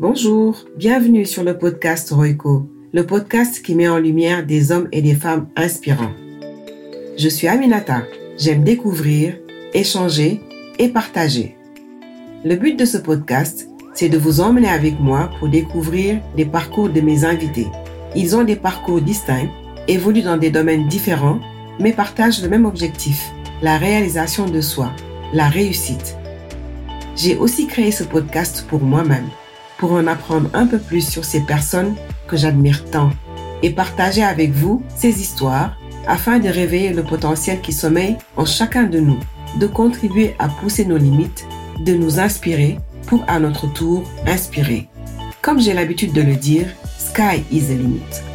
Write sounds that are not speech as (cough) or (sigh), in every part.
Bonjour, bienvenue sur le podcast Roico, le podcast qui met en lumière des hommes et des femmes inspirants. Je suis Aminata, j'aime découvrir, échanger et partager. Le but de ce podcast, c'est de vous emmener avec moi pour découvrir les parcours de mes invités. Ils ont des parcours distincts, évoluent dans des domaines différents, mais partagent le même objectif, la réalisation de soi, la réussite. J'ai aussi créé ce podcast pour moi-même pour en apprendre un peu plus sur ces personnes que j'admire tant et partager avec vous ces histoires afin de réveiller le potentiel qui sommeille en chacun de nous, de contribuer à pousser nos limites, de nous inspirer pour à notre tour inspirer. Comme j'ai l'habitude de le dire, sky is the limit.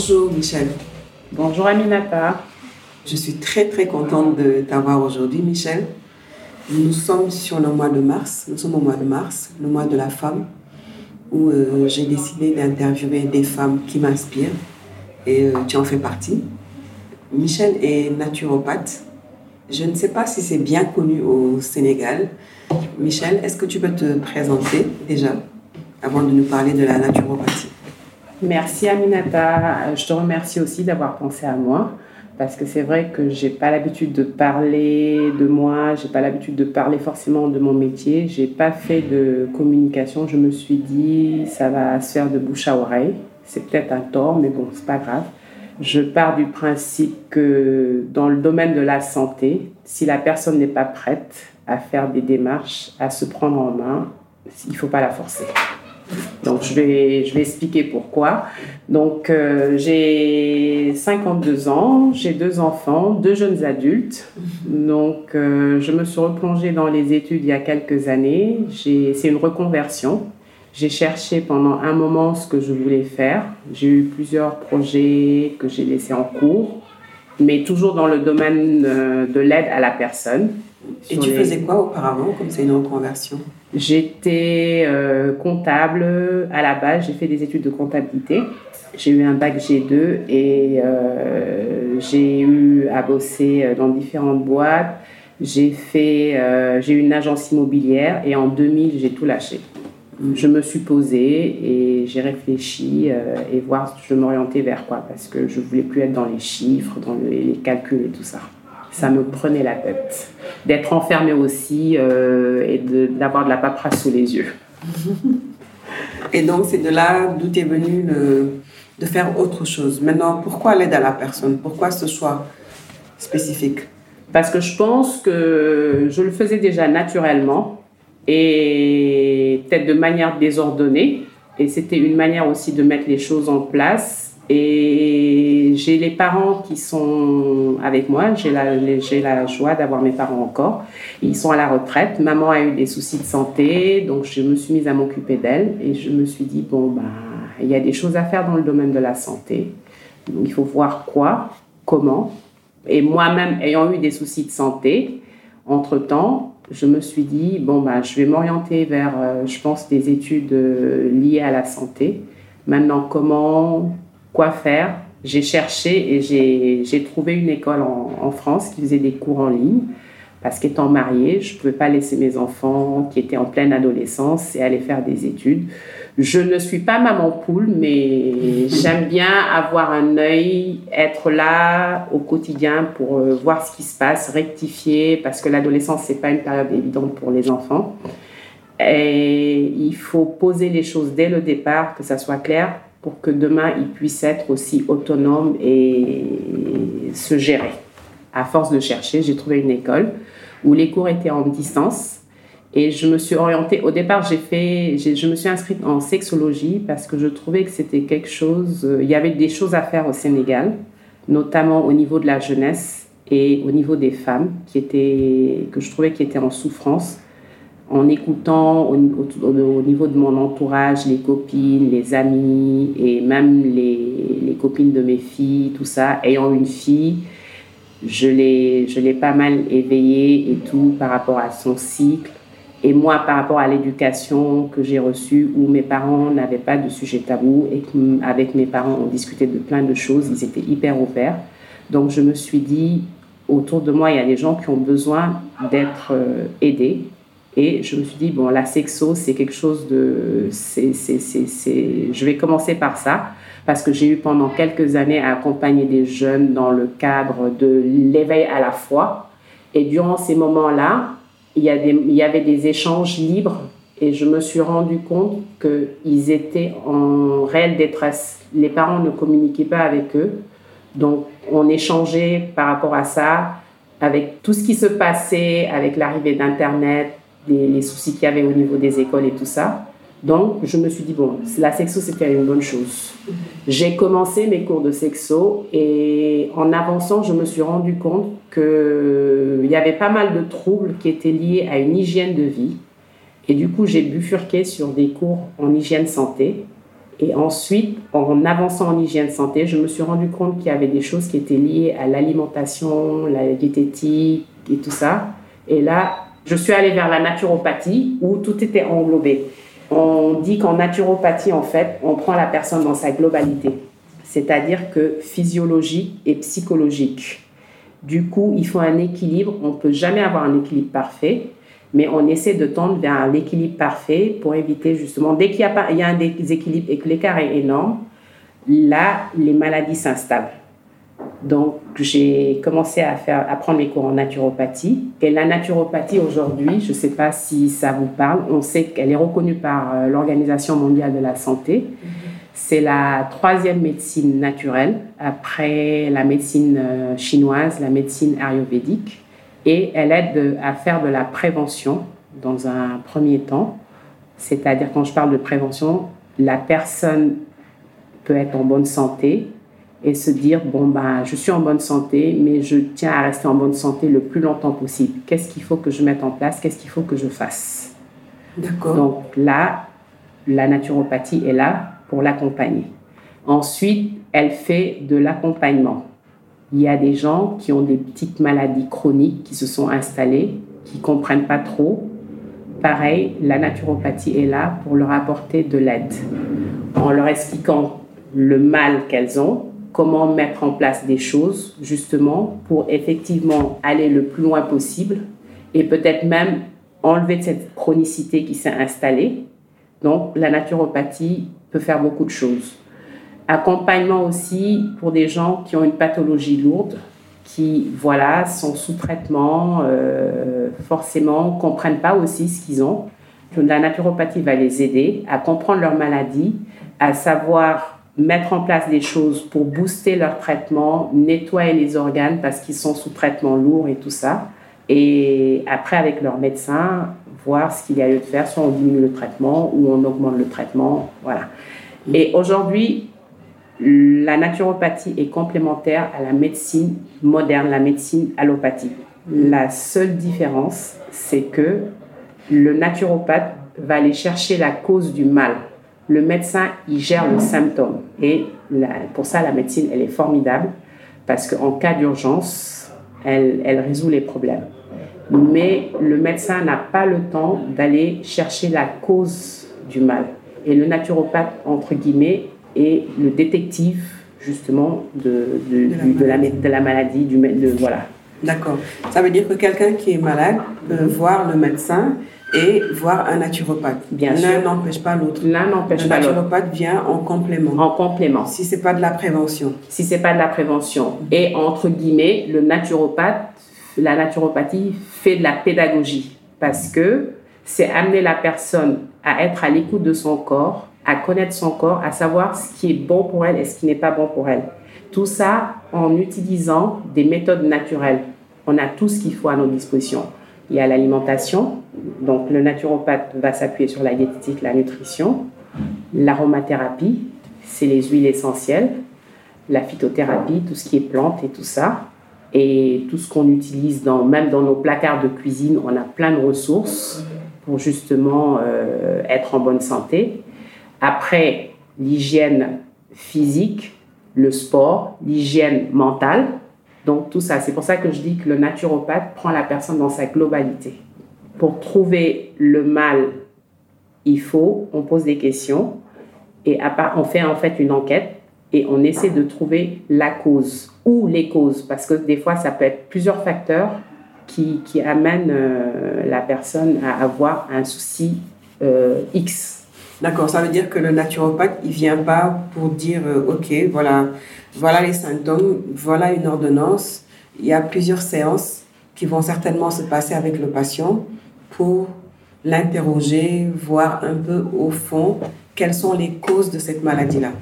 Bonjour Michel. Bonjour Aminata. Je suis très très contente de t'avoir aujourd'hui Michel. Nous sommes sur le mois de mars, nous sommes au mois de mars, le mois de la femme, où euh, j'ai décidé d'interviewer des femmes qui m'inspirent et euh, tu en fais partie. Michel est naturopathe. Je ne sais pas si c'est bien connu au Sénégal. Michel, est-ce que tu peux te présenter déjà avant de nous parler de la naturopathie? Merci Aminata. Je te remercie aussi d'avoir pensé à moi parce que c'est vrai que j'ai pas l'habitude de parler de moi, j'ai pas l'habitude de parler forcément de mon métier, j'ai pas fait de communication. Je me suis dit ça va se faire de bouche à oreille. C'est peut-être un tort, mais bon, c'est pas grave. Je pars du principe que dans le domaine de la santé, si la personne n'est pas prête à faire des démarches, à se prendre en main, il faut pas la forcer. Donc, je vais, je vais expliquer pourquoi. Donc, euh, j'ai 52 ans, j'ai deux enfants, deux jeunes adultes. Donc, euh, je me suis replongée dans les études il y a quelques années. C'est une reconversion. J'ai cherché pendant un moment ce que je voulais faire. J'ai eu plusieurs projets que j'ai laissés en cours, mais toujours dans le domaine euh, de l'aide à la personne. Et tu faisais quoi auparavant, comme c'est une reconversion? J'étais euh, comptable à la base, j'ai fait des études de comptabilité. J'ai eu un bac G2 et euh, j'ai eu à bosser dans différentes boîtes. J'ai fait, euh, j'ai eu une agence immobilière et en 2000 j'ai tout lâché. Je me suis posée et j'ai réfléchi et voir si je m'orientais vers quoi parce que je voulais plus être dans les chiffres, dans les calculs et tout ça ça me prenait la tête. D'être enfermée aussi euh, et d'avoir de, la paperasse sous les yeux. (laughs) Et donc, c'est de là d'où tu es venu de faire autre chose. Maintenant, pourquoi l'aide à la personne? Pourquoi ce choix spécifique? Parce que je pense que je le faisais déjà naturellement et peut-être de manière désordonnée. Et c'était une manière aussi de mettre les choses en place et j'ai les parents qui sont avec moi. J'ai la, la joie d'avoir mes parents encore. Ils sont à la retraite. Maman a eu des soucis de santé, donc je me suis mise à m'occuper d'elle. Et je me suis dit, bon, bah, il y a des choses à faire dans le domaine de la santé. Donc il faut voir quoi, comment. Et moi-même, ayant eu des soucis de santé, entre-temps, je me suis dit, bon, bah, je vais m'orienter vers, euh, je pense, des études euh, liées à la santé. Maintenant, comment quoi faire. J'ai cherché et j'ai trouvé une école en, France qui faisait des cours en ligne. Parce qu'étant mariée, je ne pouvais pas laisser mes enfants qui étaient en pleine adolescence et aller faire des études. Je ne suis pas maman poule, mais (laughs) j'aime bien avoir un œil, être là au quotidien pour euh, voir ce qui se passe, rectifier, parce que l'adolescence, c'est pas une période évidente pour les enfants. Et il faut poser les choses dès le départ, que ça soit clair, pour que demain ils puissent être aussi autonomes et se gérer. À force de chercher, j'ai trouvé une école où les cours étaient en distance et je me suis orientée. Au départ, j'ai fait, je me suis inscrite en sexologie parce que je trouvais que c'était quelque chose. Euh, il y avait des choses à faire au Sénégal, notamment au niveau de la jeunesse et au niveau des femmes qui étaient, que je trouvais qui étaient en souffrance en écoutant au, niveau de mon entourage, les copines, les amis et même les, les, copines de mes filles, tout ça, ayant une fille, je l'ai, je l'ai pas mal éveillée et tout par rapport à son cycle. Et moi, par rapport à l'éducation que j'ai reçue, où mes parents n'avaient pas de sujet tabou et qu'avec mes parents, on discutait de plein de choses, ils étaient hyper ouverts. Donc, je me suis dit, autour de moi, il y a des gens qui ont besoin d'être euh, aidés. Et je me suis dit, bon, la sexo, c'est quelque chose de... c'est, c'est, c'est, je vais commencer par ça, parce que j'ai eu pendant quelques années à accompagner des jeunes dans le cadre de l'éveil à la foi. Et durant ces moments-là, il y, il y avait des échanges libres et je me suis rendu compte qu'ils étaient en réelle détresse. Les parents ne communiquaient pas avec eux. Donc, on échangeait par rapport à ça, avec tout ce qui se passait, avec l'arrivée d'Internet, les, soucis qu'il y avait au niveau des écoles et tout ça. Donc, je me suis dit, bon, la sexo, c'était une bonne chose. J'ai commencé mes cours de sexo et en avançant, je me suis rendu compte qu'il y avait pas mal de troubles qui étaient liés à une hygiène de vie. Et du coup, j'ai bifurqué sur des cours en hygiène santé. Et ensuite, en avançant en hygiène santé, je me suis rendu compte qu'il y avait des choses qui étaient liées à l'alimentation, la diététique et tout ça. Et là, je suis allée vers la naturopathie où tout était englobé. On dit qu'en naturopathie, en fait, on prend la personne dans sa globalité, c'est-à-dire que physiologique et psychologique. Du coup, il faut un équilibre. On ne peut jamais avoir un équilibre parfait, mais on essaie de tendre vers l'équilibre parfait pour éviter justement, dès qu'il y a, y a un déséquilibre et que l'écart est énorme, là, les maladies s'installent. Donc, j'ai commencé à, faire, à prendre mes cours en naturopathie. Et la naturopathie aujourd'hui, je ne sais pas si ça vous parle, on sait qu'elle est reconnue par euh, l'Organisation mondiale de la santé. C'est la troisième médecine naturelle après la médecine euh, chinoise, la médecine ayurvédique. Et elle aide à faire de la prévention dans un premier temps. C'est-à-dire, quand je parle de prévention, la personne peut être en bonne santé, et se dire bon ben je suis en bonne santé mais je tiens à rester en bonne santé le plus longtemps possible. Qu'est-ce qu'il faut que je mette en place? Qu'est-ce qu'il faut que je fasse? D'accord. Donc là la naturopathie est là pour l'accompagner. Ensuite, elle fait de l'accompagnement. Il y a des gens qui ont des petites maladies chroniques qui se sont installées, qui comprennent pas trop. Pareil, la naturopathie est là pour leur apporter de l'aide en leur expliquant le mal qu'elles ont comment mettre en place des choses justement pour effectivement aller le plus loin possible et peut-être même enlever cette chronicité qui s'est installée. Donc la naturopathie peut faire beaucoup de choses. Accompagnement aussi pour des gens qui ont une pathologie lourde, qui voilà sont sous traitement, euh, forcément comprennent pas aussi ce qu'ils ont. La naturopathie va les aider à comprendre leur maladie, à savoir mettre en place des choses pour booster leur traitement, nettoyer les organes parce qu'ils sont sous traitement lourd et tout ça. Et après, avec leur médecin, voir ce qu'il y a lieu de faire, soit on diminue le traitement ou on augmente le traitement. Voilà. Et aujourd'hui, la naturopathie est complémentaire à la médecine moderne, la médecine allopathique. La seule différence, c'est que le naturopathe va aller chercher la cause du mal le médecin, il gère le symptôme. Et pour ça, la médecine, elle est formidable parce qu'en cas d'urgence, elle, elle résout les problèmes. Mais le médecin n'a pas le temps d'aller chercher la cause du mal. Et le naturopathe, entre guillemets, est le détective, justement, de, de, de, la, de la, maladie, du, voilà. D'accord. Ça veut dire que quelqu'un qui est malade peut voir le médecin et voir un naturopathe. Bien sûr. L'un n'empêche pas l'autre. L'un n'empêche pas l'autre. Le naturopathe vient en complément. En complément. Si c'est pas de la prévention. Si c'est pas de la prévention. Et entre guillemets, le naturopathe, la naturopathie fait de la pédagogie parce que c'est amener la personne à être à l'écoute de son corps, à connaître son corps, à savoir ce qui est bon pour elle et ce qui n'est pas bon pour elle. Tout ça en utilisant des méthodes naturelles. On a tout ce qu'il faut à nos dispositions. Il y a l'alimentation, donc le naturopathe va s'appuyer sur la diététique, la nutrition, l'aromathérapie, c'est les huiles essentielles, la phytothérapie, tout ce qui est plantes et tout ça, et tout ce qu'on utilise dans, même dans nos placards de cuisine, on a plein de ressources pour justement euh, être en bonne santé. Après, l'hygiène physique, le sport, l'hygiène mentale, donc tout ça, c'est pour ça que je dis que le naturopathe prend la personne dans sa globalité. Pour trouver le mal, il faut, on pose des questions et on fait en fait une enquête et on essaie de trouver la cause ou les causes parce que des fois ça peut être plusieurs facteurs qui, qui amènent euh, la personne à avoir un souci euh, X. D'accord, ça veut dire que le naturopathe, il vient pas pour dire, euh, OK, voilà, voilà les symptômes, voilà une ordonnance. Il y a plusieurs séances qui vont certainement se passer avec le patient pour l'interroger, voir un peu au fond quelles sont les causes de cette maladie-là.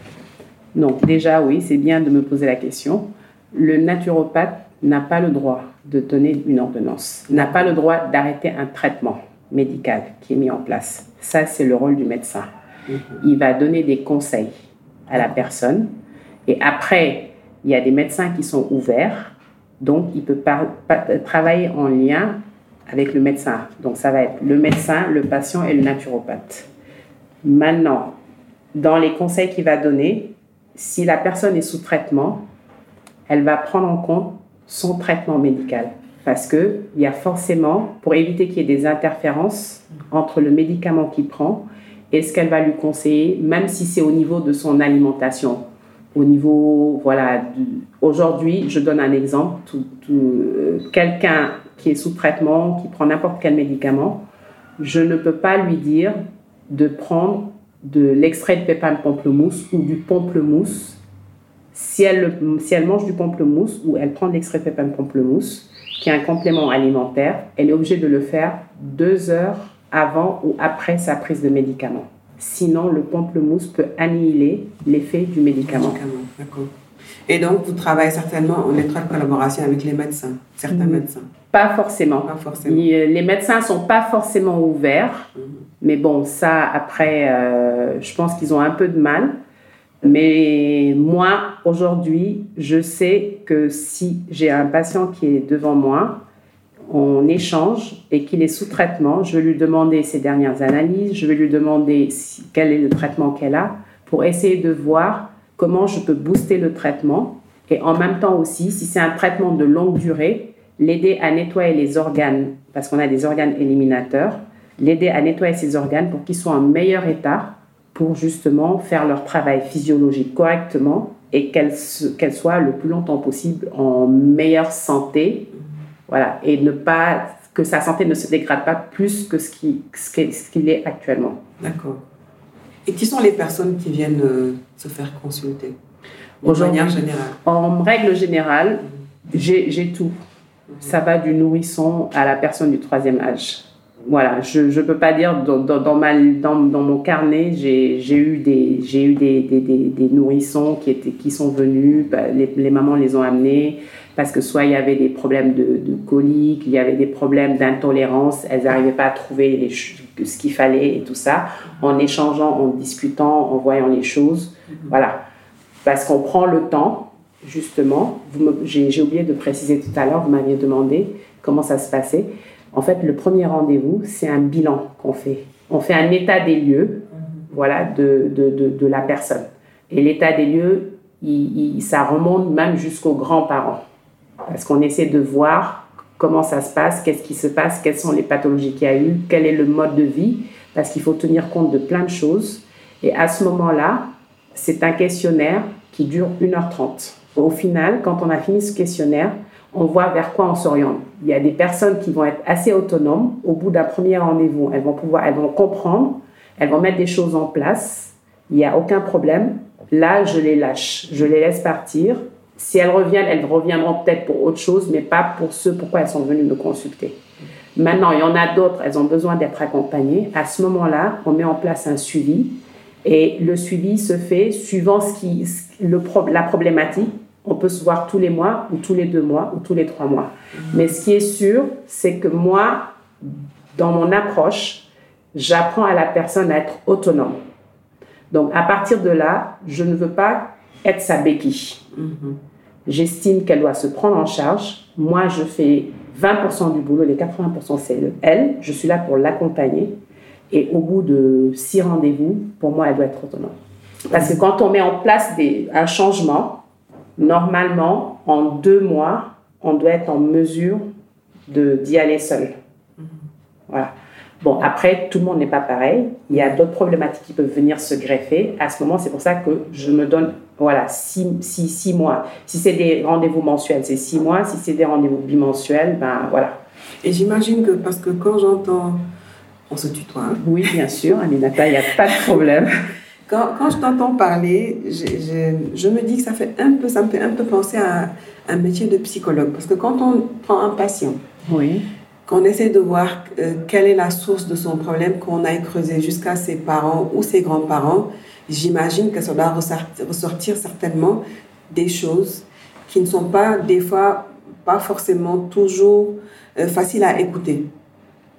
Donc déjà, oui, c'est bien de me poser la question. Le naturopathe n'a pas le droit de donner une ordonnance, n'a pas le droit d'arrêter un traitement médical qui est mis en place. Ça, c'est le rôle du médecin. Mhm. Il va donner des conseils à la personne et après, il y a des médecins qui sont ouverts, donc il peut travailler en lien avec le médecin. Donc ça va être le médecin, le patient et le naturopathe. Maintenant, dans les conseils qu'il va donner, si la personne est sous traitement, elle va prendre en compte son traitement médical. Parce qu'il y a forcément, pour éviter qu'il y ait des interférences entre le médicament qu'il prend et ce qu'elle va lui conseiller, même si c'est au niveau de son alimentation. Au niveau, voilà, aujourd'hui, je donne un exemple. Euh, quelqu'un qui est sous traitement, qui prend n'importe quel médicament, je ne peux pas lui dire de prendre de l'extrait de pépins de pamplemousse ou du pamplemousse si elle, si elle mange du pamplemousse ou elle prend de l'extrait de pépins de pamplemousse, qui est un complément alimentaire, elle est obligée de le faire deux heures avant ou après sa prise de médicament. Sinon, le pamplemousse peut annihiler l'effet du médicament. D'accord. Et donc, vous travaillez certainement en étroite collaboration avec les médecins, certains mm. médecins Pas forcément. Pas forcément. Euh, les médecins ne sont pas forcément ouverts, mm. mais bon, ça, après, euh, je pense qu'ils ont un peu de mal. Mais moi, aujourd'hui, je sais que si j'ai un patient qui est devant moi, on échange et qu'il est sous traitement, je vais lui demander ses dernières analyses, je vais lui demander quel est le traitement qu'elle a pour essayer de voir comment je peux booster le traitement et en même temps aussi, si c'est un traitement de longue durée, l'aider à nettoyer les organes, parce qu'on a des organes éliminateurs, l'aider à nettoyer ses organes pour qu'ils soient en meilleur état pour justement faire leur travail physiologique correctement et qu'elles soient le plus longtemps possible en meilleure santé. Voilà, et ne pas que sa santé ne se dégrade pas plus que ce qu'il ce est actuellement. D'accord. Et qui sont les personnes qui viennent euh, se faire consulter? En manière générale. En règle générale, j'ai tout. Ça va du nourrisson à la personne du troisième âge. Voilà, je ne peux pas dire dans, dans, ma, dans, dans mon carnet, j'ai eu, des, eu des, des, des, nourrissons qui, étaient, qui sont venus, bah, les, les, mamans les ont amenés parce que soit il y avait des problèmes de, de colique, il y avait des problèmes d'intolérance, elles n'arrivaient pas à trouver les, ce qu'il fallait et tout ça, en échangeant, en discutant, en voyant les choses. Mm-hmm. Voilà, parce qu'on prend le temps, justement, j'ai oublié de préciser tout à l'heure, vous m'aviez demandé comment ça se passait. En fait, le premier rendez-vous, c'est un bilan qu'on fait. On fait un état des lieux, voilà, de, de, de, la personne. Et l'état des lieux, il, ça remonte même jusqu'aux grands-parents. Parce qu'on essaie de voir comment ça se passe, qu'est-ce qui se passe, quelles sont les pathologies qu'il y a eu, quel est le mode de vie, parce qu'il faut tenir compte de plein de choses. Et à ce moment-là, c'est un questionnaire qui dure 1h30. Au final, quand on a fini ce questionnaire, on voit vers quoi on s'oriente. Il y a des personnes qui vont être assez autonomes. Au bout d'un premier rendez-vous, elles vont pouvoir, elles vont comprendre, elles vont mettre des choses en place. Il n'y a aucun problème. Là, je les lâche, je les laisse partir. Si elles reviennent, elles reviendront peut-être pour autre chose, mais pas pour ce pourquoi elles sont venues me consulter. Maintenant, il y en a d'autres, elles ont besoin d'être accompagnées. À ce moment-là, on met en place un suivi et le suivi se fait suivant ce qui, le, la problématique on peut se voir tous les mois ou tous les deux mois ou tous les trois mois. Mais ce qui est sûr, c'est que moi, dans mon approche, j'apprends à la personne à être autonome. Donc à partir de là, je ne veux pas être sa béquille. J'estime qu'elle doit se prendre en charge. Moi, je fais 20% du boulot, les 80% c'est elle. Je suis là pour l'accompagner. Et au bout de six rendez-vous, pour moi, elle doit être autonome. Parce que quand on met en place des, un changement, Normalement, en deux mois, on doit être en mesure d'y aller seul. Voilà. Bon, après, tout le monde n'est pas pareil. Il y a d'autres problématiques qui peuvent venir se greffer. À ce moment, c'est pour ça que je me donne, voilà, six, six, six mois. Si c'est des rendez-vous mensuels, c'est six mois. Si c'est des rendez-vous bimensuels, ben voilà. Et j'imagine que, parce que quand j'entends, on se tutoie. hein. Oui, bien sûr, Aminata, il n'y a pas de problème. (laughs) Quand, quand je t'entends parler, je, je- je me dis que ça, fait un peu, ça me fait un peu penser à un métier de psychologue. Parce que quand on prend un patient, Oui. qu'on essaie de voir euh, quelle est la source de son problème, qu'on aille creuser jusqu'à ses parents ou ses grands-parents, j'imagine que ça doit ressortir, certainement des choses qui ne sont pas, des fois, pas forcément toujours euh, faciles à écouter.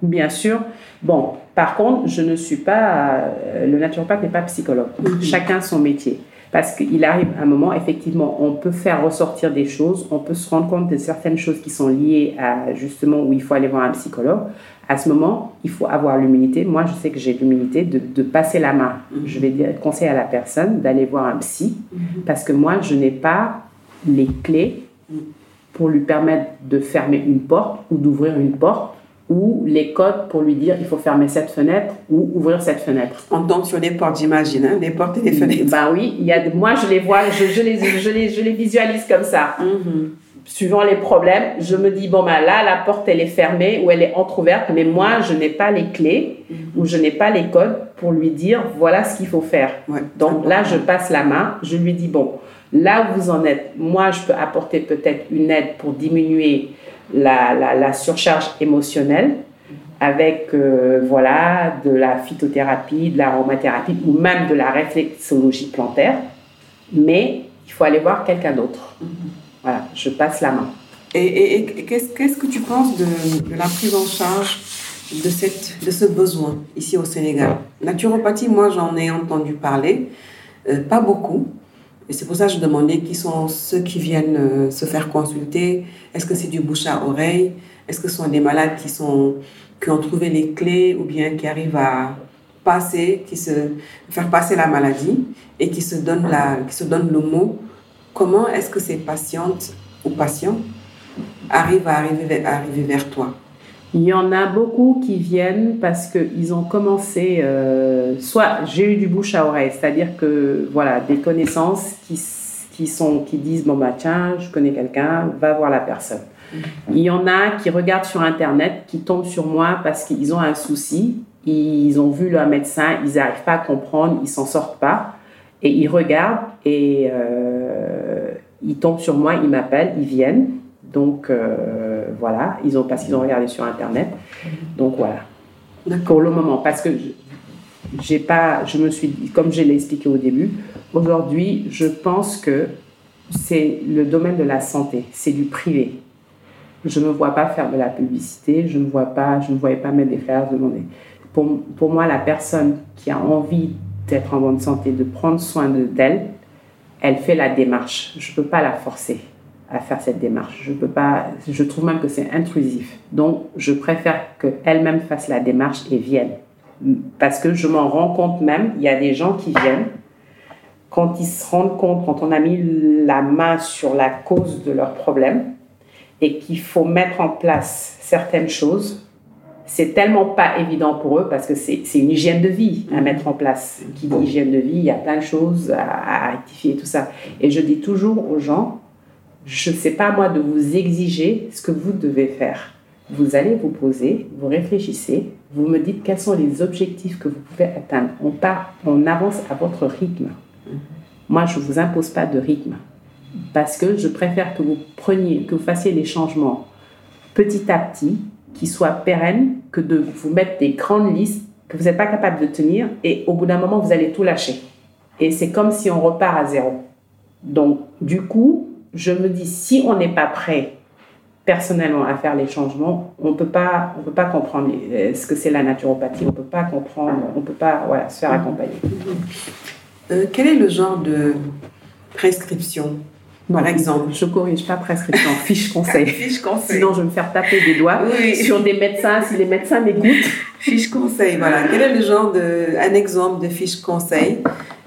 Bien sûr. Bon, par contre, je ne suis pas. euh, le naturopathe n'est pas psychologue. Mhm. Chacun son métier. Parce qu'il arrive un moment, effectivement, on peut faire ressortir des choses, on peut se rendre compte de certaines choses qui sont liées à justement où il faut aller voir un psychologue. À ce moment, il faut avoir l'humilité. Moi, je sais que j'ai l'humilité de, de passer la main. Mhm. Je vais dire, conseiller à la personne d'aller voir un psy parce que moi, je n'ai pas les clés pour lui permettre de fermer une porte ou d'ouvrir une porte ou les codes pour lui dire il faut fermer cette fenêtre ou ouvrir cette fenêtre. On tombe sur des portes, j'imagine, hein, des portes et des fenêtres. Ben oui, il y a, moi je les vois, je, je les, je, les, je les visualise comme ça. Mhm. Suivant les problèmes, je me dis bon ben là la porte elle est fermée ou elle est entrouverte, mais moi je n'ai pas les clés ou je n'ai pas les codes pour lui dire voilà ce qu'il faut faire. Ouais. Donc là, je passe la main, je lui dis, bon, là où vous en êtes, moi, je peux apporter peut-être une aide pour diminuer la, la, la surcharge émotionnelle avec, euh, voilà, de la phytothérapie, de l'aromathérapie ou même de la réflexologie plantaire. Mais il faut aller voir quelqu'un d'autre. Voilà, je passe la main. Et, qu'est-ce qu'est-ce que tu penses de, de la prise en charge de, cette, de ce besoin ici au Sénégal? Naturopathie, moi j'en ai entendu parler, euh, pas beaucoup. Et c'est pour ça que je demandais qui sont ceux qui viennent euh, se faire consulter. Est-ce que c'est du bouche à oreille? Est-ce que ce sont des malades qui, sont, qui ont trouvé les clés ou bien qui arrivent à passer, qui se faire passer la maladie et qui se donnent, la, qui se donnent le mot Comment est-ce que ces patientes ou patients arrivent à arriver, vers- à arriver vers toi? Il y en a beaucoup qui viennent parce qu'ils ont commencé, euh, soit j'ai eu du bouche à oreille, c'est-à-dire que voilà, des connaissances qui, qui, sont, qui disent bon bah tiens, je connais quelqu'un, va voir la personne. Il y en a qui regardent sur Internet, qui tombent sur moi parce qu'ils ont un souci, ils ont vu leur médecin, ils n'arrivent pas à comprendre, ils s'en sortent pas, et ils regardent et euh, ils tombent sur moi, ils m'appellent, ils viennent. Donc euh, voilà, ils ont, parce qu'ils ont regardé sur Internet. Donc voilà, pour le moment, parce que je- j'ai pas, je me suis, dit, comme je l'ai expliqué au début, aujourd'hui, je pense que c'est le domaine de la santé, c'est du privé. Je ne me vois pas faire de la publicité, je ne vois pas, je ne voyais pas mettre des fleurs de monnaie. Pour, pour moi, la personne qui a envie d'être en bonne santé, de prendre soin de- d'elle, elle fait la démarche. Je ne peux pas la forcer à faire cette démarche. Je peux pas, je trouve même que c'est intrusif. Donc, je préfère qu'elle-même fasse la démarche et vienne. Parce que je m'en rends compte même, il y a des gens qui viennent, quand ils se rendent compte, quand on a mis la main sur la cause de leur problème, et qu'il faut mettre en place certaines choses, c'est tellement pas évident pour eux parce que c'est une hygiène de vie à mettre en place. Qui dit hygiène de vie, il y a plein de choses à, à rectifier, tout ça. Et je dis toujours aux gens, je ne sais pas moi de vous exiger ce que vous devez faire. Vous allez vous poser, vous réfléchissez, vous me dites quels sont les objectifs que vous pouvez atteindre. On part, on avance à votre rythme. Moi, je ne vous impose pas de rythme parce que je préfère que vous preniez, que vous fassiez les changements petit à petit, qui soient pérennes, que de vous mettre des grandes listes que vous n'êtes pas capable de tenir et au bout d'un moment, vous allez tout lâcher. Et c'est comme si on repart à zéro. Donc, du coup, je me dis, si on n'est pas prêt personnellement à faire les changements, on peut pas, on peut pas comprendre euh, ce que c'est la naturopathie, on peut pas comprendre, on peut pas, se faire accompagner. Euh, Quel est le genre de prescription, par exemple Je corrige pas prescription, fiche conseil. (laughs) Fiche conseil. Sinon, je vais me faire taper des doigts Oui. sur des médecins, si les médecins m'écoutent. (laughs) Fiche conseil, voilà. Quel est le genre de, un exemple de fiche conseil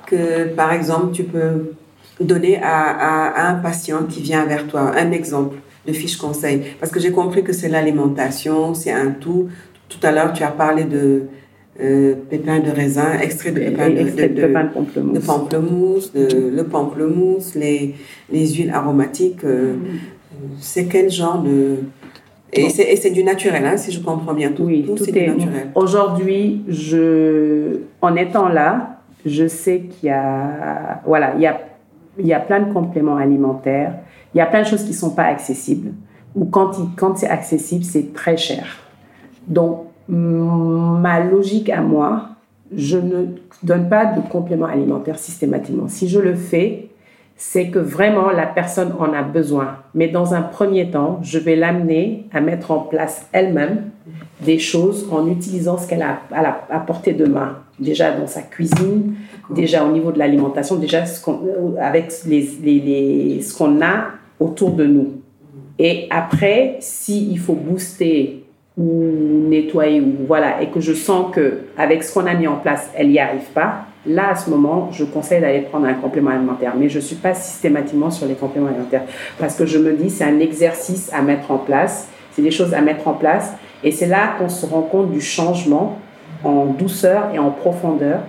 que, par exemple, tu peux donner à, à, à un patient qui vient vers toi? Un exemple de fiche conseil. Parce que j'ai compris que c'est l'alimentation, c'est un tout. tout à l'heure, tu as parlé de euh, pépins de raisin, extrait de pépins de, de, de- pépins de pamplemousse. de pamplemousse, le pamplemousse, les, les huiles aromatiques. euh, c'est quel genre de... Et c'est du naturel, hein, si je comprends bien. Tout, Oui, tout, est. du naturel. Aujourd'hui, je, en étant là, je sais qu'il y a, voilà, il y a, il y a plein de compléments alimentaires. Il y a plein de choses qui sont pas accessibles. Ou quand, il- quand c'est accessible, c'est très cher. Donc, ma logique à moi, je ne donne pas de compléments alimentaires systématiquement. Si je le fais, c'est que vraiment la personne en a besoin. Mais dans un premier temps, je vais l'amener à mettre en place elle-même des choses en utilisant ce qu'elle a à, la, à portée de main. Déjà dans sa cuisine, déjà au niveau de l'alimentation, déjà ce euh, avec les, les, les- ce qu'on a autour de nous. Et après, s'il faut booster ou nettoyer, ou voilà, et que je sens que avec ce qu'on a mis en place, elle n'y arrive pas, là, à ce moment, je conseille d'aller prendre un complément alimentaire. Mais je suis pas systématiquement sur les compléments alimentaires parce que je me dis, c'est un exercice à mettre en place, c'est des choses à mettre en place. Et c'est là qu'on se rend compte du changement en douceur et en profondeur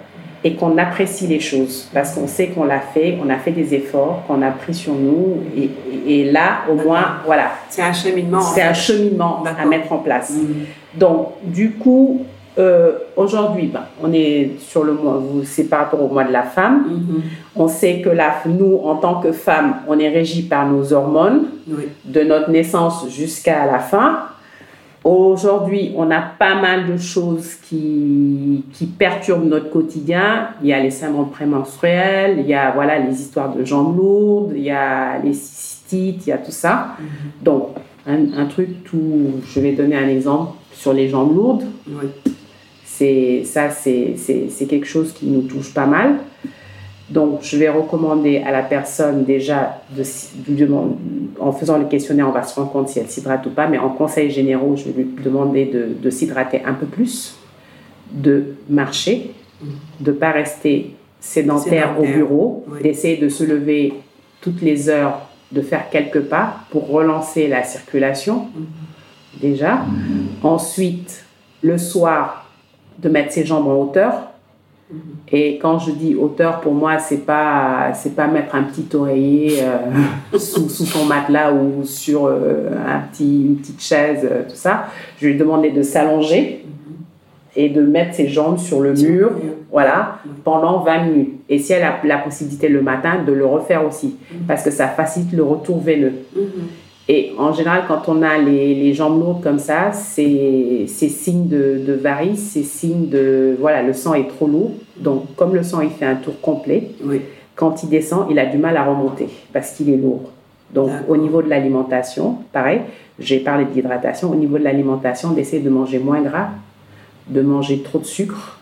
et qu'on apprécie les choses parce qu'on sait qu'on l'a fait, on a fait des efforts, qu'on a pris sur nous et, et- et là, au moins, voilà, C'est un cheminement. en c'est un cheminement à mettre en place. Mhm. Donc, du coup, euh, aujourd'hui, ben, on est sur le mois, c'est par rapport au mois de la femme. Mhm. On sait que la, nous, en tant que femmes, on est régi par nos hormones Oui. de notre naissance jusqu'à la fin. Aujourd'hui, on a pas mal de choses qui, qui perturbent notre quotidien. Il y a les syndromes prémenstruels, il y a voilà, les histoires de jambes lourdes, il y a les cystites, il y a tout ça. Donc, un, un truc tout... Je vais donner un exemple sur les jambes lourdes. Oui. C'est ça, c'est c'est- c'est quelque chose qui nous touche pas mal. Donc, je vais recommander à la personne déjà, de, en faisant le questionnaire, on va se rendre compte si elle s'hydrate ou pas, mais en conseils généraux, je vais lui demander de, s'hydrater un peu plus, de marcher, de ne pas rester sédentaire, au bureau, oui. d'essayer de se lever toutes les heures, de faire quelques pas pour relancer la circulation, déjà. Ensuite, le soir, de mettre ses jambes en hauteur. Et quand je dis hauteur, pour moi, c'est pas c'est pas mettre un petit oreiller euh, (laughs) sous, sous son matelas ou sur euh, un petit, une petite chaise, euh, tout ça. Je lui ai demandé de s'allonger et de mettre ses jambes sur le mur, mur. voilà, pendant 20 minutes. Et si elle a la possibilité le matin, de le refaire aussi, parce que ça facilite le retour veineux. Et en général, quand on a les, les jambes lourdes comme ça, c'est signe de, de varice, c'est signe de... Voilà, le sang est trop lourd. Donc, comme le sang, il fait un tour complet, Oui. quand il descend, il a du mal à remonter parce qu'il est lourd. Donc, au niveau de l'alimentation, pareil, j'ai parlé de l'hydratation. Au niveau de l'alimentation, d'essayer de manger moins gras, de manger trop de sucre,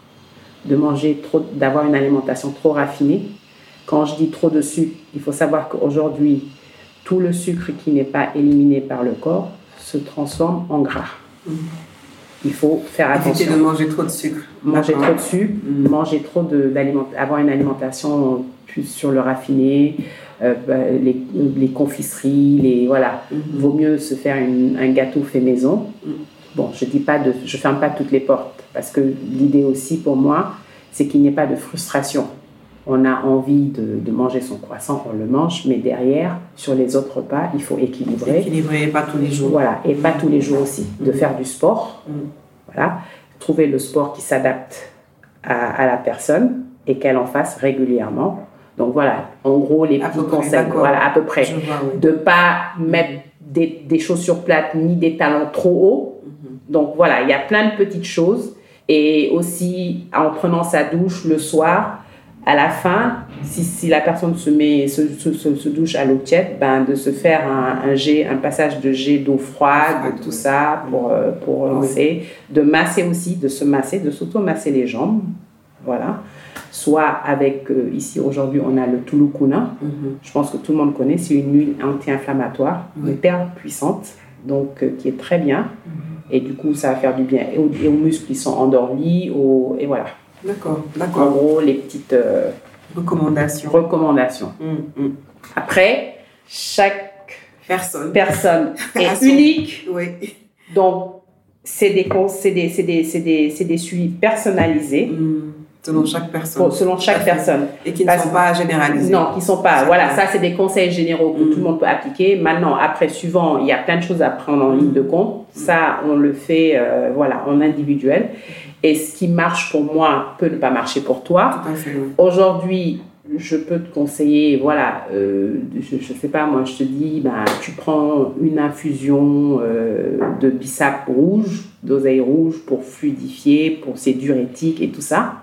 de manger trop, d'avoir une alimentation trop raffinée. Quand je dis trop de sucre, il faut savoir qu'aujourd'hui, tout le sucre qui n'est pas éliminé par le corps se transforme en gras. Il faut faire Éviter attention de manger trop de sucre. manger D'accord. trop de sucre, Mm. manger trop de d'aliment, avoir une alimentation plus sur le raffiné, euh, bah, les, les confiseries, les voilà. Mhm. Vaut mieux se faire une- un gâteau fait maison. Mm. Bon, je dis pas de, je ferme pas toutes les portes parce que l'idée aussi pour moi, c'est qu'il n'y ait pas de frustration. On a envie de, de manger son croissant, on le mange, mais derrière, sur les autres repas, il faut équilibrer. Équilibré, pas tous les jours. Voilà, et pas tous les jours aussi. De faire du sport, Mm. voilà, trouver le sport qui s'adapte à, à la personne et qu'elle en fasse régulièrement. Donc voilà, en gros, les À petits conseils, voilà, à peu près. Vois, oui. De pas mettre des, des chaussures plates ni des talons trop hauts. Mhm. Donc voilà, il y a plein de petites choses. Et aussi, en prenant sa douche le soir, à la fin, si, si la personne se, met, se, se, se- douche à l'eau tiède, ben, de se faire un, un jet, un passage de jet d'eau froide, tout ça, pour, euh, pour Oui. lancer. De masser aussi, de se masser, de s'auto-masser les jambes. Voilà. Soit avec, euh, ici aujourd'hui, on a le Tulukuna. Mhm. Je pense que tout le monde connaît. C'est une huile anti-inflammatoire, Oui. hyper puissante, donc euh, qui est très bien. Et du coup, ça va faire du bien et aux, et aux muscles qui sont endormis. Aux, et voilà. D'accord, En gros, les petites euh, Recommandation. recommandations. Mm, mm. Après, chaque Personne. personne (laughs) est unique. Oui. Donc, c'est des, des, des, des, des suivis personnalisés. Hmm. Selon chaque personne. Selon chaque personne. Et qui ne Parce- sont pas généralisés. Non, qui sont pas. Voilà, ça, c'est des conseils généraux que Mm. tout le monde peut appliquer. Maintenant, après, suivant, il y a plein de choses à prendre en ligne de compte. Ça, on le fait, euh, voilà, en individuel. Et ce qui marche pour moi peut ne pas marcher pour toi. Aujourd'hui, je peux te conseiller, voilà, euh, je, je sais pas, moi, je te dis, ben, tu prends une infusion euh, de bissap rouge, d'oseille rouge pour fluidifier, pour c'est diurétique et tout ça.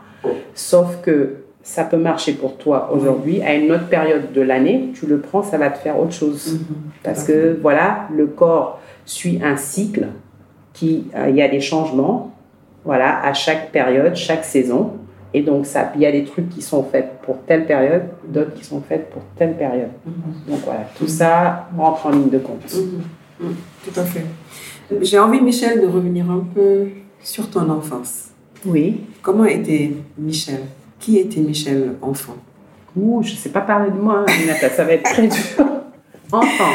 Sauf que ça peut marcher pour toi aujourd'hui. À une autre période de l'année, tu le prends, ça va te faire autre chose. Mhm. Parce que, voilà, le corps suit un cycle qui, euh, il y a des changements, voilà, à chaque période, chaque saison. Et donc, ça, il y a des trucs qui sont faits pour telle période, d'autres qui sont faits pour telle période. Mhm. Donc, voilà, tout ça rentre en ligne de compte. Mhm. Mhm. Tout à fait. J'ai envie, Michel, de revenir un peu sur ton enfance. Oui. Comment était Michel? Qui était Michel enfant? Ouh, je ne sais pas parler de moi, hein, ça va être très dur. (laughs) Enfant.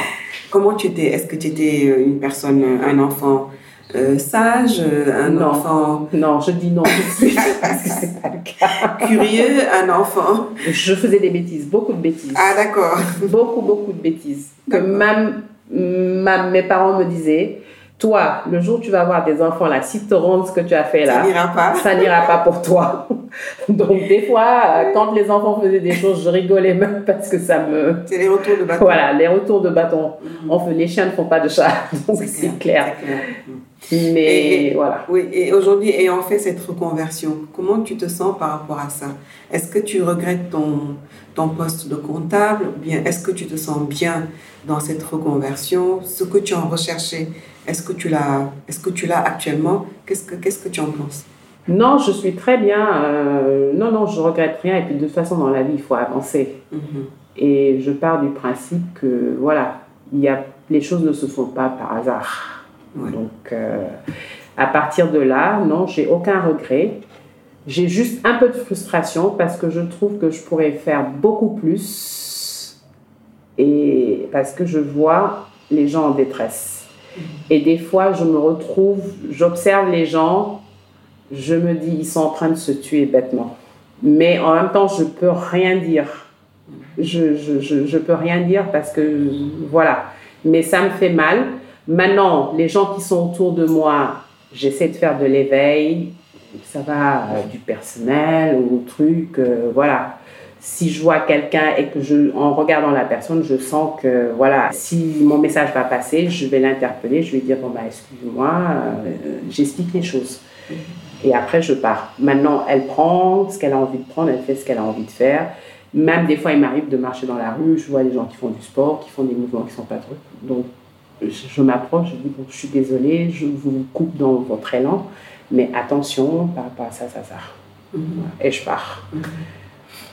Comment tu étais? Est-ce que tu étais une personne, un enfant euh, sage, euh, un Non. enfant Non, je dis non tout de suite parce que c'est pas le cas. curieux, un enfant Je faisais des bêtises, beaucoup de bêtises. Ah d'accord. beaucoup, beaucoup de bêtises. Que même, mes parents me disaient, toi, le jour où tu vas avoir des enfants là, si tu te rends ce que tu as fait Ça là, n'ira pas. ça n'ira pas pour toi. (laughs) Donc des fois, euh, quand les enfants faisaient des choses, je rigolais même parce que ça me... C'est les retours de bâton. Voilà, les retours de bâton. On fait, les chiens ne font pas de chat, (laughs) donc c'est clair. Mais Et- voilà. Oui, et aujourd'hui, ayant fait cette reconversion, comment tu te sens par rapport à ça? Est-ce que tu regrettes ton, ton poste de comptable ou bien est-ce que tu te sens bien dans cette reconversion? Ce que tu en recherchais, est-ce que tu l'as est-ce que tu l'as actuellement? Qu'est-ce que Qu'est-ce que tu en penses? Non, je suis très bien. euh, non, non, je regrette rien. Et puis de toute façon, dans la vie, il faut avancer. Mhm. Et je pars du principe que, voilà, il y a, les choses ne se font pas par hasard. Donc, euh, à partir de là, non, j'ai aucun regret. J'ai juste un peu de frustration parce que je trouve que je pourrais faire beaucoup plus et parce que je vois les gens en détresse. Et des fois, je me retrouve, j'observe les gens, je me dis, ils sont en train de se tuer bêtement. Mais en même temps, je peux rien dire. Je, je, je, je peux rien dire parce que, voilà. Mais ça me fait mal. Maintenant, les gens qui sont autour de moi, j'essaie de faire de l'éveil. Ça va euh, du personnel au truc, euh, voilà. Si je vois quelqu'un et que je, en regardant la personne, je sens que, voilà, si mon message va passer, je vais l'interpeller, je vais dire, bon, bah, excuse-moi, euh, j'explique les choses. Et après, je pars. Maintenant, elle prend ce qu'elle a envie de prendre, elle fait ce qu'elle a envie de faire. Même des fois, il m'arrive de marcher dans la rue, je vois les gens qui font du sport, qui font des mouvements qui sont pas trop. Donc, je, je m'approche, je dis bon, je suis désolée, je vous coupe dans votre élan, mais attention par rapport à ça, ça, ça. Mhm. Et je pars. Mhm.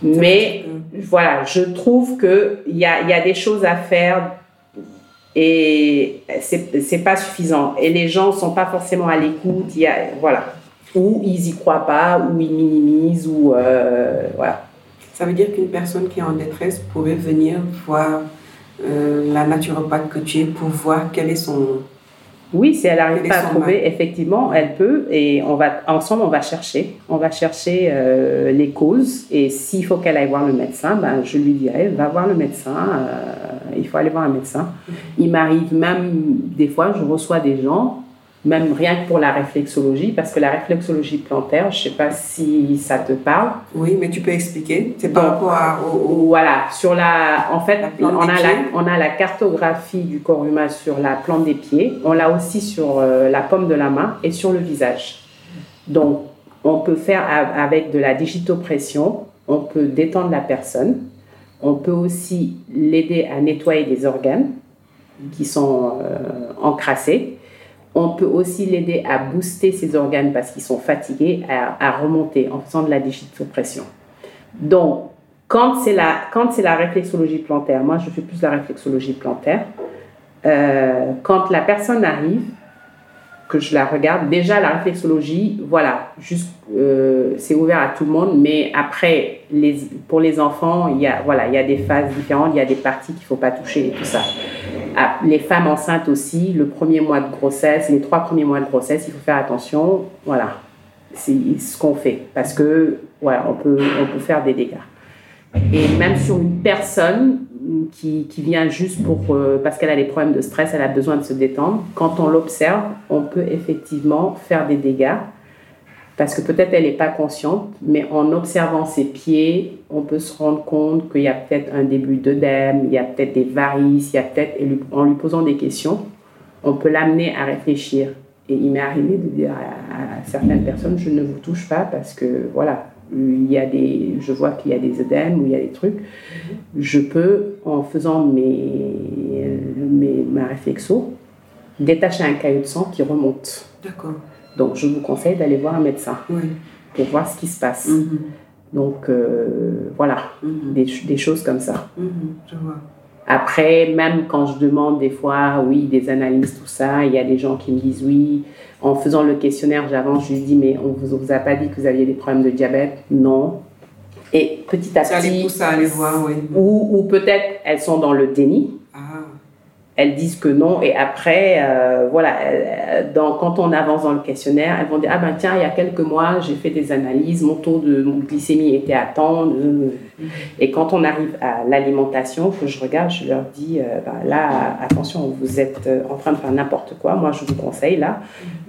Mais voilà, je trouve qu'il y a, il y a des choses à faire et c'est pas suffisant. Et les gens sont pas forcément à l'écoute. Voilà. Ou ils y croient pas, ou ils minimisent, ou euh, voilà. Ça veut dire qu'une personne qui est en détresse pourrait venir voir euh, la naturopathe que tu es pour voir quel est son... Oui, si elle n'arrive pas à trouver, effectivement, elle peut. Et on va, ensemble, on va chercher. On va chercher euh, les causes. Et s'il faut qu'elle aille voir le médecin, ben, je lui dirai, va voir le médecin. euh, il faut aller voir un médecin. Il m'arrive même, des fois, je reçois des gens, même rien que pour la réflexologie, parce que la réflexologie plantaire, je ne sais pas si ça te parle. Oui, mais tu peux expliquer. C'est par Donc, rapport à, Voilà, sur la, en fait, La on a, la, on a la cartographie du corps humain sur la plante des pieds, on l'a aussi sur euh, la paume de la main et sur le visage. Donc, on peut faire avec de la digitopression, on peut détendre la personne, on peut aussi l'aider à nettoyer des organes qui sont euh, encrassés. On peut aussi l'aider à booster ses organes parce qu'ils sont fatigués, à, remonter en faisant de la digitopression. Donc, quand c'est la, la réflexologie plantaire, moi je fais plus la réflexologie plantaire, euh, quand la personne arrive, que je la regarde. Déjà, la réflexologie, voilà, euh, c'est ouvert à tout le monde, mais après, pour les enfants, il y, a, voilà, il y a des phases différentes, il y a des parties qu'il ne faut pas toucher et tout ça. Ah, les femmes enceintes aussi, le premier mois de grossesse, les trois premiers mois de grossesse, il faut faire attention, voilà, c'est ce qu'on fait, parce que, voilà, on peut, on peut faire des dégâts. Et même sur une personne, qui, qui, vient juste pour euh, parce qu'elle a des problèmes de stress, elle a besoin de se détendre. Quand on l'observe, on peut effectivement faire des dégâts parce que peut-être elle n'est pas consciente, mais en observant ses pieds, on peut se rendre compte qu'il y a peut-être un début d'œdème, il y a peut-être des varices, il y a peut-être en lui posant des questions, on peut l'amener à réfléchir. Et il m'est arrivé de dire à, certaines personnes, je ne vous touche pas parce que voilà, il y a des, je vois qu'il y a des œdèmes ou il y a des trucs, je peux, en faisant mes, mes, ma réflexo, détacher un caillot de sang qui remonte. D'accord. Donc, je vous conseille d'aller voir un médecin Oui. pour voir ce qui se passe. Mhm. Donc, euh, voilà, Mhm. des, des choses comme ça. Mhm. Je vois. Après, même quand je demande des fois, oui, des analyses, tout ça, il y a des gens qui me disent oui. En faisant le questionnaire, j'avance, je lui dis, mais on vous, on vous a pas dit que vous aviez des problèmes de diabète? Non. Et petit à Ça les petit, pousse à aller voir, oui. ou, ou peut-être elles sont dans le déni, Ah. Elles disent que non, et après, euh, voilà, dans, quand on avance dans le questionnaire, elles vont dire, ah ben tiens, il y a quelques mois, j'ai fait des analyses, mon taux de mon glycémie était à de- Et quand on arrive à l'alimentation, que je regarde, je leur dis, euh, ben là, attention, vous êtes euh, en train de faire n'importe quoi, moi je vous conseille, là,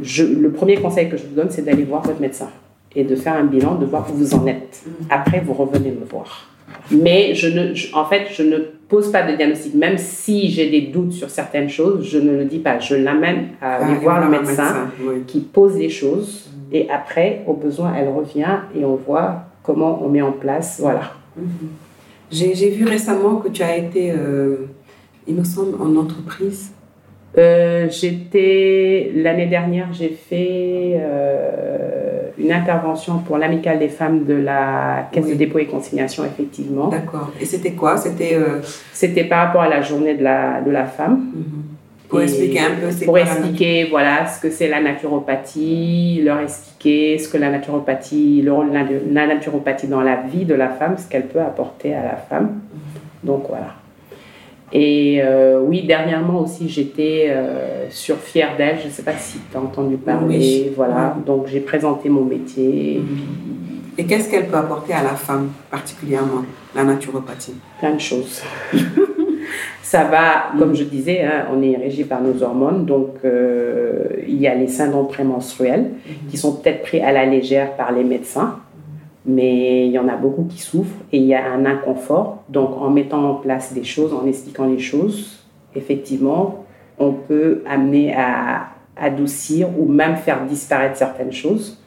je, le premier conseil que je vous donne, c'est d'aller voir votre médecin et de faire un bilan, de voir où vous en êtes. Après, vous revenez me voir. Mais je ne, je- en fait, je ne pose pas de diagnostic. Même si j'ai des doutes sur certaines choses, je ne le dis pas. Je l'amène à aller Ah, voir le médecin oui. qui pose les choses. Et après, au besoin, elle revient et on voit comment on met en place. Voilà. J'ai j'ai vu récemment que tu as été, euh, il me semble, en entreprise. Euh, J'étais l'année dernière, j'ai fait euh, une intervention pour l'amicale des femmes de la caisse Oui. de dépôt et consignation, effectivement. D'accord. Et c'était quoi? C'était euh, C'était par rapport à la journée de la, de la femme. mhm. pour Et expliquer un peu Pour quoi la- expliquer voilà, ce que c'est la naturopathie, leur expliquer ce que la naturopathie, le rôle de la- la naturopathie dans la vie de la femme, ce qu'elle peut apporter à la femme. Donc voilà. Et euh, oui, dernièrement aussi, j'étais euh, sur Fière d'elle. Je ne sais pas si tu as entendu parler. Oui. Voilà. Donc j'ai présenté mon métier, Et qu'est-ce qu'elle peut apporter à la femme, particulièrement, la naturopathie? Plein de choses. (laughs) Ça va, comme je disais, hein, on est régi par nos hormones, donc euh, il y a les syndromes prémenstruels qui sont peut-être pris à la légère par les médecins, mais il y en a beaucoup qui souffrent et il y a un inconfort. Donc en mettant en place des choses, en expliquant les choses, effectivement, on peut amener à adoucir ou même faire disparaître certaines choses.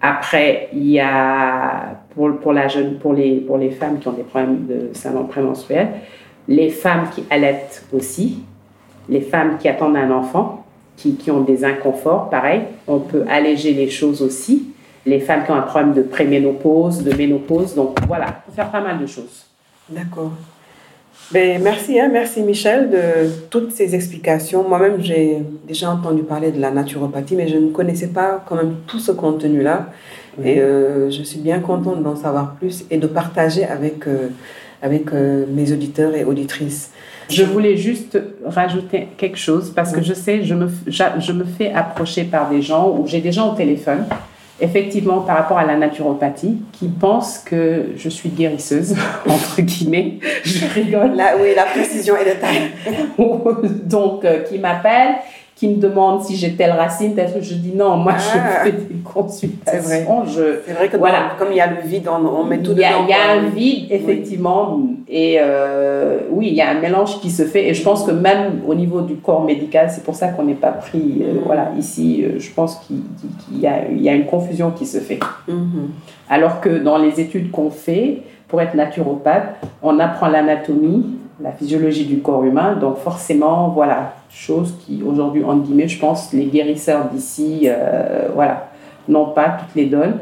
Après, il y a pour, la jeune, pour, les, pour les femmes qui ont des problèmes de syndrome prémenstruel, les femmes qui allaitent aussi, les femmes qui attendent un enfant, qui, qui ont des inconforts, pareil, on peut alléger les choses aussi. Les femmes qui ont un problème de préménopause, de ménopause, donc voilà, on peut faire pas mal de choses. D'accord. Ben, merci, hein, merci Michel de toutes ces explications. Moi-même, j'ai déjà entendu parler de la naturopathie, mais je ne connaissais pas quand même tout ce contenu-là. Et euh, je suis bien contente d'en savoir plus et de partager avec, euh, avec euh, mes auditeurs et auditrices. Je voulais juste rajouter quelque chose parce que je sais, je me, je me fais approcher par des gens ou j'ai des gens au téléphone, effectivement par rapport à la naturopathie, qui pensent que je suis guérisseuse, (laughs) entre guillemets. Je rigole. Là, oui, la précision est de taille. (laughs) Donc, euh, qui m'appellent, qui me demandent si j'ai telle racine, telle truc. Je dis non, moi Ah. je fais des consultations. C'est vrai. Je, C'est vrai que dans- Voilà. comme il y a le vide, on, on met tout il y a, dedans. il y a un vide, effectivement, et euh, oui, il y a un mélange qui se fait, et je pense que même au niveau du corps médical, c'est pour ça qu'on n'est pas pris, euh, Mhm. voilà, ici, euh, je pense qu'il y, a, il y a une confusion qui se fait. Mhm. Alors que dans les études qu'on fait, pour être naturopathe, on apprend l'anatomie, la physiologie du corps humain, donc forcément, voilà, chose qui aujourd'hui, entre guillemets, je pense, les guérisseurs d'ici, euh, voilà, n'ont pas toutes les donnes.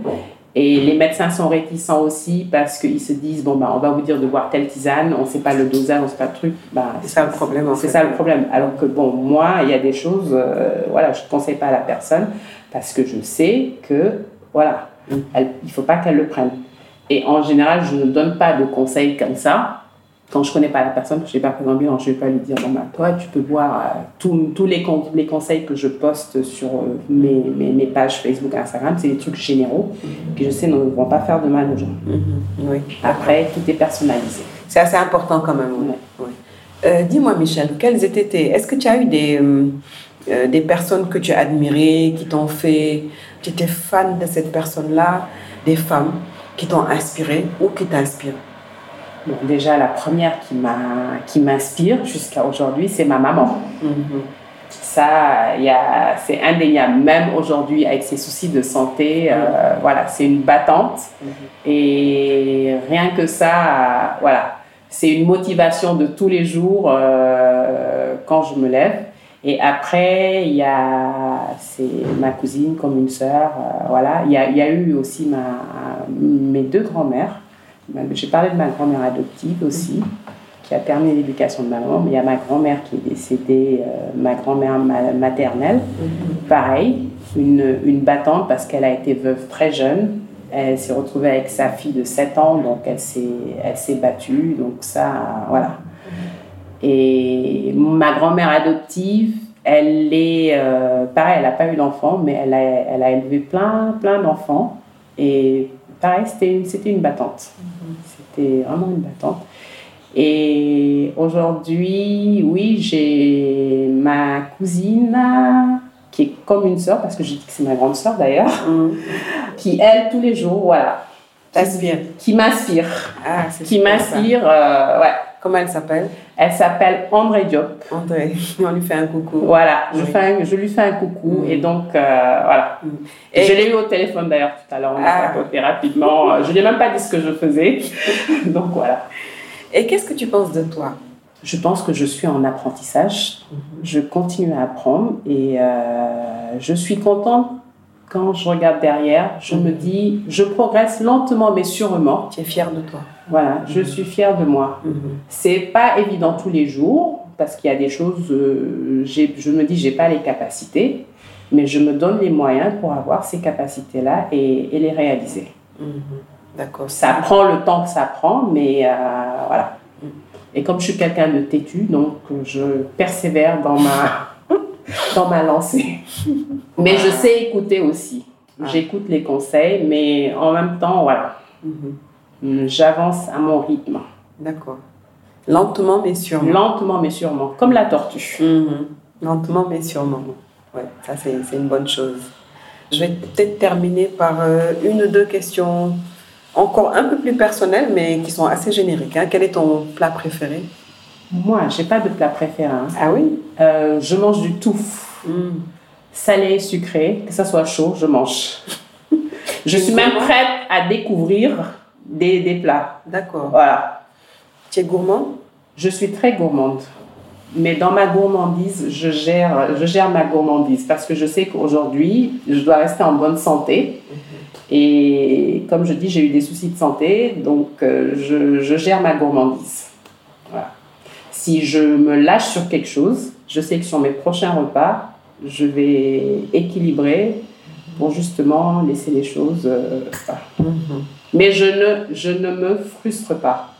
Et les médecins sont réticents aussi parce qu'ils se disent bon, bah, on va vous dire de boire telle tisane, on ne sait pas le dosage, on ne sait pas le truc. Bah, c'est ça le problème. C'est ça le problème. Alors que bon, moi, il y a des choses, euh, voilà, je ne conseille pas à la personne parce que je sais que, voilà, mm. il ne faut pas qu'elle le prenne. Et en général, je ne donne pas de conseils comme ça quand je connais pas la personne, que je n'ai pas présenté, je ne vais pas lui dire, bon, bah, toi, tu peux voir euh, tous les, les conseils que je poste sur euh, mes, mes, pages Facebook et Instagram, c'est des trucs généraux qui, je sais, ne vont pas faire de mal aux gens. Oui. Après, tout est personnalisé. C'est assez important quand même. Oui. Euh, dis-moi, Michel, quels étaient tes... Est-ce que tu as eu des, des personnes que tu as admirées, qui t'ont fait... Tu étais fan de cette personne-là, des femmes qui t'ont inspiré ou qui t'inspirent? Déjà, la première qui m'inspire jusqu'à aujourd'hui, c'est ma maman. Mm-hmm. Ça, c'est indéniable. Même aujourd'hui, avec ses soucis de santé, euh, mm-hmm. voilà, c'est une battante. Mm-hmm. Et rien que ça, voilà, c'est une motivation de tous les jours euh, quand je me lève. Et après, il y a c'est ma cousine comme une sœur. Euh, voilà, il y a, y a, eu aussi ma, mes deux grands-mères j'ai parlé de ma grand-mère adoptive aussi, qui a permis l'éducation de ma maman, il y a ma grand-mère qui est décédée, euh, ma grand-mère maternelle. Mhm. Pareil, une, une battante parce qu'elle a été veuve très jeune. Elle s'est retrouvée avec sa fille de 7 ans, donc elle s'est battue. Donc ça, voilà. Et ma grand-mère adoptive, elle est, euh, pareil, elle n'a pas eu d'enfant, mais elle a, elle a élevé plein, plein d'enfants. Et pareil, c'était une battante. C'était vraiment une battante. Et aujourd'hui, oui, j'ai ma cousine qui est comme une sœur, parce que je dis que c'est ma grande sœur d'ailleurs, mm. qui elle, tous les jours, voilà. Qui m'inspire. Ah, qui m'inspire, euh, ouais. Comment elle s'appelle? Elle s'appelle André Diop. André, (laughs) on lui fait un coucou. Voilà, je, fais je lui fais un coucou mm. et donc euh, voilà. Mm. Et je l'ai eu au téléphone d'ailleurs tout à l'heure, on a ah. rapidement. Je ne lui ai même pas dit ce que je faisais. (laughs) donc voilà. Et qu'est-ce que tu penses de toi? Je pense que je suis en apprentissage. Mm-hmm. Je continue à apprendre et euh, je suis contente quand je regarde derrière, je me dis, je progresse lentement mais sûrement. Tu es fière de toi. Voilà, je suis fière de moi. Mhm. C'est pas évident tous les jours parce qu'il y a des choses, euh, je me dis, j'ai pas les capacités, mais je me donne les moyens pour avoir ces capacités-là et, les réaliser. Mhm. D'accord. Ça prend le temps que ça prend, mais euh, voilà. Mhm. Et comme je suis quelqu'un de têtu, donc je persévère dans ma (laughs) dans ma lancée. Mais je sais écouter aussi. Ah. J'écoute les conseils, mais en même temps, voilà. Mhm. J'avance à mon rythme. D'accord. Lentement mais sûrement. Lentement mais sûrement, comme la tortue. Mhm. Lentement mais sûrement. Ouais, ça c'est une bonne chose. Je vais peut-être terminer par euh, une ou deux questions encore un peu plus personnelles, mais qui sont assez génériques. Hein. Quel est ton plat préféré? Moi, j'ai pas de plat préféré. Hein. Ah oui? Euh, Je mange du tout. Hmm. Salé, sucré, que ça soit chaud, je mange. (laughs) je suis même prête à découvrir des, des plats. D'accord. Voilà. Tu es gourmand? Je suis très gourmande. Mais dans ma gourmandise, je gère, je gère ma gourmandise parce que je sais qu'aujourd'hui, je dois rester en bonne santé. Mhm. Et comme je dis, j'ai eu des soucis de santé, donc euh, je, je gère ma gourmandise. Voilà si je me lâche sur quelque chose, je sais que sur mes prochains repas, je vais équilibrer pour justement laisser les choses. Euh, mhm. Mais je ne, je ne me frustre pas.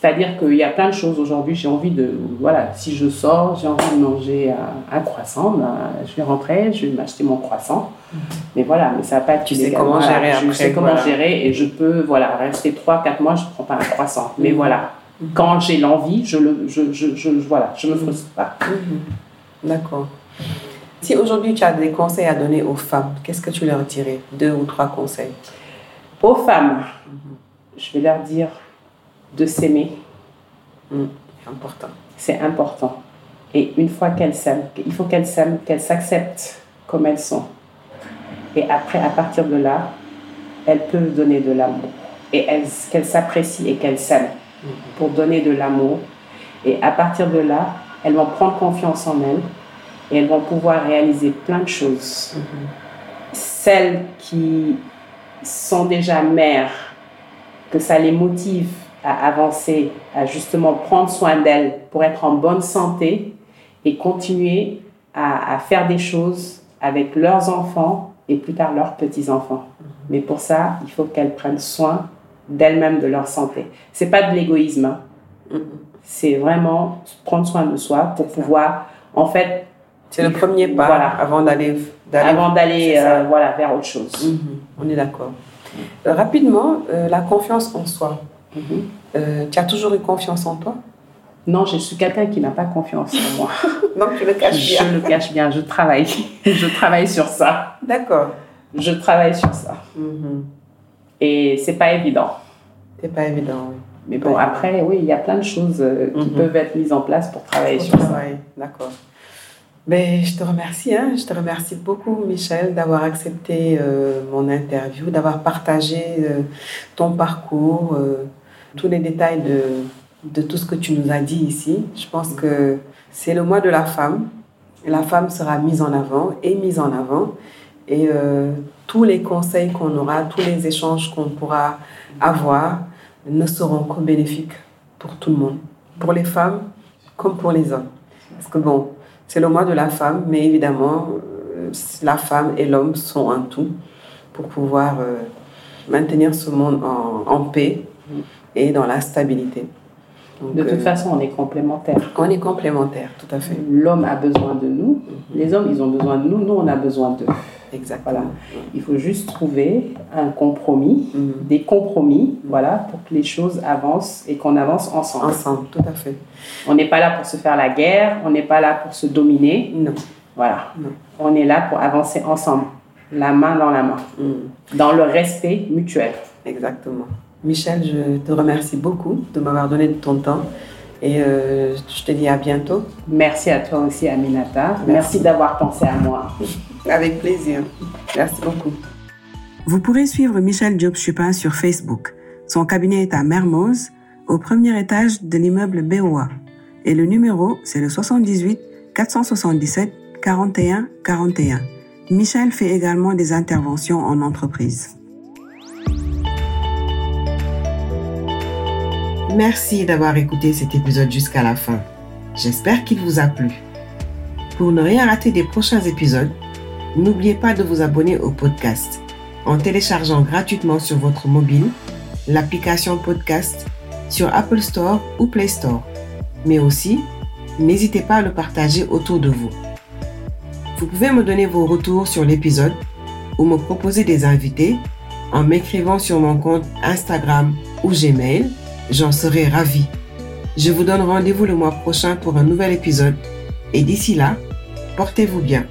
C'est-à-dire qu'il y a plein de choses aujourd'hui, j'ai envie de. Voilà, si je sors, j'ai envie de manger un, croissant, ben, je vais rentrer, je vais m'acheter mon croissant. Mhm. Mais voilà, mais ça va pas être. Tu sais comment gérer Je sais comment gérer et je peux voilà, rester 3-4 mois, je ne prends pas un croissant. Mais mhm. voilà, quand j'ai l'envie, je le, je, je, je, voilà, je me frustre pas. D'accord. Si aujourd'hui tu as des conseils à donner aux femmes, qu'est-ce que tu leur dirais? Deux ou trois conseils Aux femmes, je vais leur dire de s'aimer. Mhm. C'est important. C'est important. Et une fois qu'elles s'aiment, il faut qu'elles s'aiment, qu'elles s'acceptent comme elles sont. Et après, à partir de là, elles peuvent donner de l'amour. Et qu'elles s'apprécient et qu'elles s'aiment pour donner de l'amour. Et à partir de là, elles vont prendre confiance en elles et elles vont pouvoir réaliser plein de choses. Celles qui sont déjà mères, que ça les motive à avancer, à justement prendre soin d'elles pour être en bonne santé et continuer à, à faire des choses avec leurs enfants et plus tard leurs petits-enfants. Mais pour ça, il faut qu'elles prennent soin d'elles-mêmes, de leur santé. C'est pas de l'égoïsme. hein. C'est vraiment prendre soin de soi pour pouvoir, en fait, C'est le premier pas Voilà. avant d'aller avant d'aller ça. euh, voilà, vers autre chose. Mhm, On est d'accord. Euh, rapidement, euh, la confiance en soi. Mhm. Tu as toujours eu confiance en toi? Non, je suis quelqu'un qui n'a pas confiance en moi. (laughs) Donc tu le caches bien. Je le cache bien, je travaille. je travaille sur ça. D'accord. Je travaille sur ça. Mhm. Et c'est pas évident. C'est pas évident. oui. Mais bon, après, oui, il y a plein de choses qui Mhm. peuvent être mises en place pour travailler sur ça. travail, D'accord. Ben, je te remercie, hein. je te remercie beaucoup, Michel, d'avoir accepté euh, mon interview, d'avoir partagé euh, ton parcours, euh, tous les détails de, de tout ce que tu nous as dit ici. Je pense que c'est le mois de la femme. La femme sera mise en avant et mise en avant. Et tous les conseils qu'on aura, tous les échanges qu'on pourra avoir ne seront que bénéfiques pour tout le monde, pour les femmes comme pour les hommes. Parce que bon, c'est le mois de la femme, mais évidemment, euh, la femme et l'homme sont un tout pour pouvoir euh, maintenir ce monde en, en paix et dans la stabilité. Donc, De toute euh, façon, on est complémentaires. on est complémentaires, tout à fait. L'homme a besoin de nous, les hommes, ils ont besoin de nous, nous, on a besoin d'eux. Exactement. Voilà. Il faut juste trouver un compromis, Mhm. des compromis, voilà, pour que les choses avancent et qu'on avance ensemble. Ensemble, tout à fait. On n'est pas là pour se faire la guerre, on n'est pas là pour se dominer, Non. voilà. Non. On est là pour avancer ensemble, la main dans la main, Mhm. dans le respect mutuel. Exactement. Michel, je te remercie beaucoup de m'avoir donné de ton temps et euh, je te dis à bientôt. Merci à toi aussi, Aminata. Merci. Merci d'avoir pensé à moi. Avec plaisir. Merci beaucoup. Vous pourrez suivre Michel Diop Chupin sur Facebook. Son cabinet est à Mermoz, au premier étage de l'immeuble BOA. Et le numéro, c'est le 78 477 41 41. Michel fait également des interventions en entreprise. Merci d'avoir écouté cet épisode jusqu'à la fin. J'espère qu'il vous a plu. Pour ne rien rater des prochains épisodes, n'oubliez pas de vous abonner au podcast en téléchargeant gratuitement sur votre mobile l'application podcast sur Apple Store ou Play Store. Mais aussi, n'hésitez pas à le partager autour de vous. Vous pouvez me donner vos retours sur l'épisode ou me proposer des invités en m'écrivant sur mon compte Instagram ou Gmail J'en serai ravi. Je vous donne rendez-vous le mois prochain pour un nouvel épisode. Et d'ici là, portez-vous bien.